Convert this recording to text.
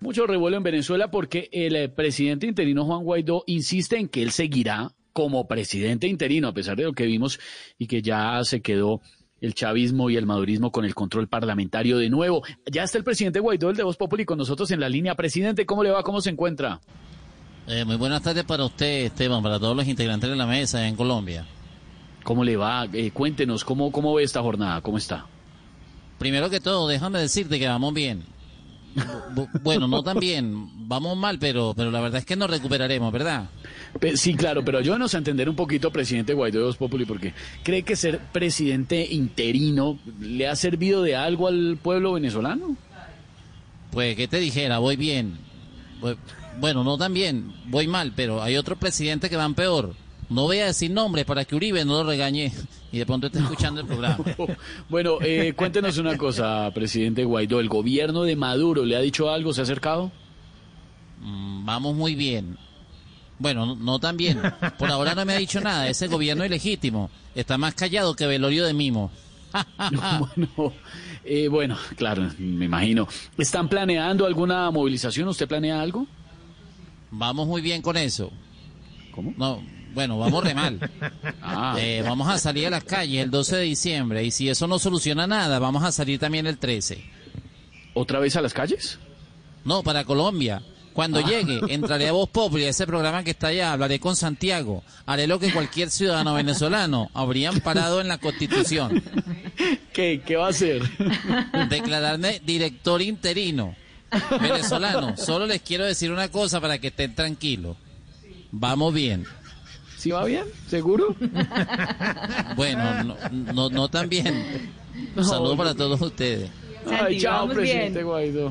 Mucho revuelo en Venezuela porque el eh, presidente interino Juan Guaidó insiste en que él seguirá como presidente interino, a pesar de lo que vimos y que ya se quedó el chavismo y el madurismo con el control parlamentario de nuevo. Ya está el presidente Guaidó, el de Voz Populi, con nosotros en la línea. Presidente, ¿cómo le va? ¿Cómo se encuentra? Eh, muy buenas tardes para usted, Esteban, para todos los integrantes de la mesa en Colombia. ¿Cómo le va? Eh, cuéntenos, ¿cómo, ¿cómo ve esta jornada? ¿Cómo está? Primero que todo, déjame decirte que vamos bien bueno, no tan bien, vamos mal, pero, pero la verdad es que nos recuperaremos, ¿verdad? Sí, claro, pero ayúdanos a entender un poquito, presidente Guaidó de Voz Populi, porque cree que ser presidente interino le ha servido de algo al pueblo venezolano. Pues, ¿qué te dijera? Voy bien. Bueno, no tan bien, voy mal, pero hay otros presidentes que van peor. No voy a decir nombres para que Uribe no lo regañe y de pronto esté escuchando el programa. bueno, eh, cuéntenos una cosa, presidente Guaidó. ¿El gobierno de Maduro le ha dicho algo? ¿Se ha acercado? Mm, vamos muy bien. Bueno, no, tan bien. Por ahora no me ha dicho nada. Ese gobierno ilegítimo está más callado que velorio de mimo. bueno, eh, bueno, claro, me imagino. ¿Están planeando alguna movilización? ¿Usted planea algo? Vamos muy bien con eso. ¿Cómo? No, bueno, vamos re mal. Ah. Eh, vamos a salir a las calles el 12 de diciembre y si eso no soluciona nada, vamos a salir también el 13. ¿Otra vez a las calles? No, para Colombia. Cuando ah. llegue, entraré a Voz Populi, ese programa que está allá, hablaré con Santiago, haré lo que cualquier ciudadano venezolano habrían parado en la Constitución. ¿Qué, qué va a hacer? Declararme director interino venezolano. Solo les quiero decir una cosa para que estén tranquilos. Vamos bien. ¿Sí va bien? ¿Seguro? bueno, no, no, no tan bien. Un saludo para todos ustedes. Ay, chao, presidente Guaidó.